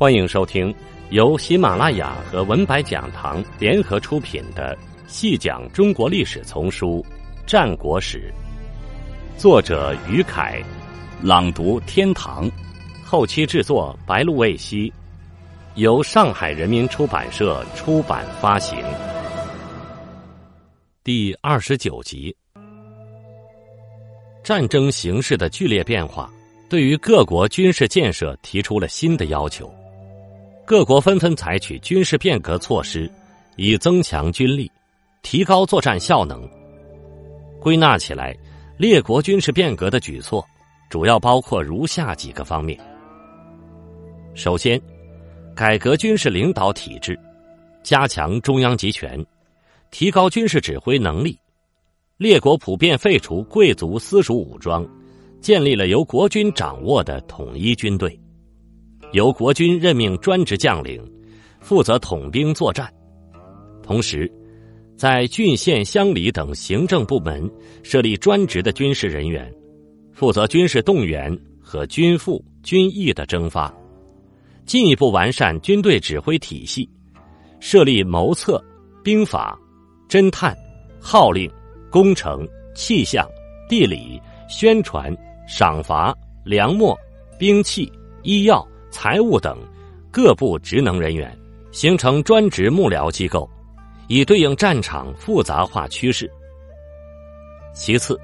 欢迎收听由喜马拉雅和文白讲堂联合出品的《细讲中国历史丛书·战国史》，作者于凯，朗读天堂，后期制作白露未晞，由上海人民出版社出版发行。第二十九集，战争形势的剧烈变化，对于各国军事建设提出了新的要求。各国纷纷采取军事变革措施，以增强军力，提高作战效能。归纳起来，列国军事变革的举措主要包括如下几个方面：首先，改革军事领导体制，加强中央集权，提高军事指挥能力。列国普遍废除贵族私属武装，建立了由国军掌握的统一军队。由国军任命专职将领，负责统兵作战。同时，在郡县乡里等行政部门设立专职的军事人员，负责军事动员和军赋军役的征发。进一步完善军队指挥体系，设立谋策、兵法、侦探、号令、工程、气象、地理、宣传、赏罚、粮秣、兵器、医药。财务等各部职能人员形成专职幕僚机构，以对应战场复杂化趋势。其次，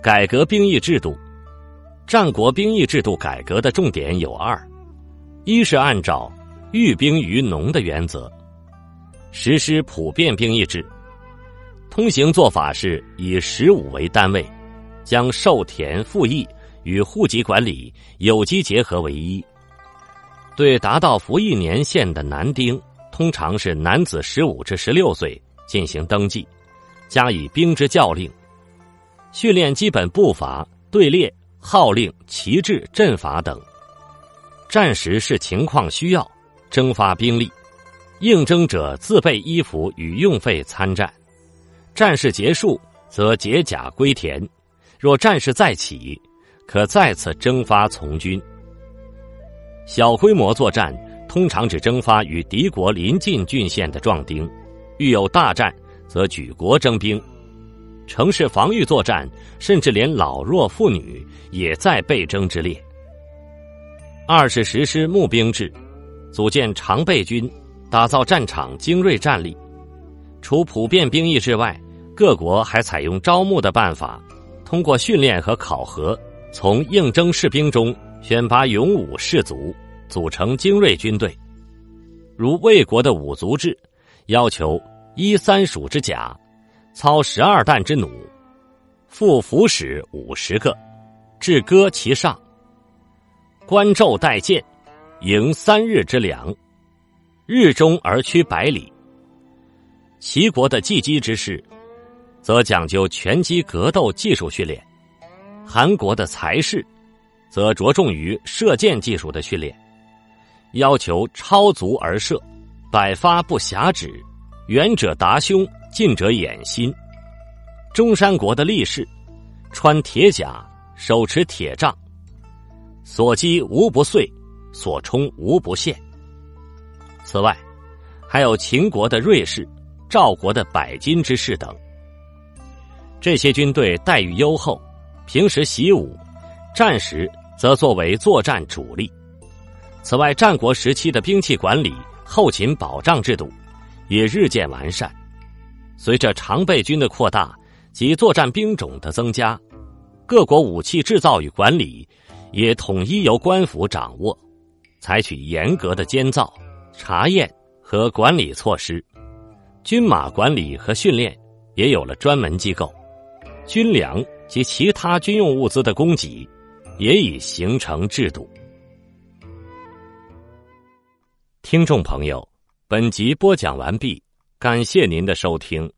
改革兵役制度。战国兵役制度改革的重点有二：一是按照“寓兵于农”的原则，实施普遍兵役制。通行做法是以十五为单位，将授田赋役与户籍管理有机结合为一。对达到服役年限的男丁，通常是男子十五至十六岁进行登记，加以兵之教令，训练基本步伐、队列、号令、旗帜、阵法等。战时视情况需要，征发兵力，应征者自备衣服与用费参战。战事结束，则解甲归田；若战事再起，可再次征发从军。小规模作战通常只征发与敌国邻近郡县的壮丁，遇有大战则举国征兵。城市防御作战，甚至连老弱妇女也在备征之列。二是实施募兵制，组建常备军，打造战场精锐战力。除普遍兵役之外，各国还采用招募的办法，通过训练和考核，从应征士兵中。选拔勇武士卒，组成精锐军队，如魏国的五族制，要求一三属之甲，操十二担之弩，负斧矢五十个，置戈其上，观昼待见，迎三日之粮，日中而驱百里。齐国的技击之士，则讲究拳击格斗技术训练，韩国的才士。则着重于射箭技术的训练，要求超足而射，百发不暇止，远者达胸，近者掩心。中山国的力士，穿铁甲，手持铁杖，所击无不碎，所冲无不陷。此外，还有秦国的锐士、赵国的百金之士等。这些军队待遇优厚，平时习武，战时。则作为作战主力。此外，战国时期的兵器管理、后勤保障制度也日渐完善。随着常备军的扩大及作战兵种的增加，各国武器制造与管理也统一由官府掌握，采取严格的监造、查验和管理措施。军马管理和训练也有了专门机构，军粮及其他军用物资的供给。也已形成制度。听众朋友，本集播讲完毕，感谢您的收听。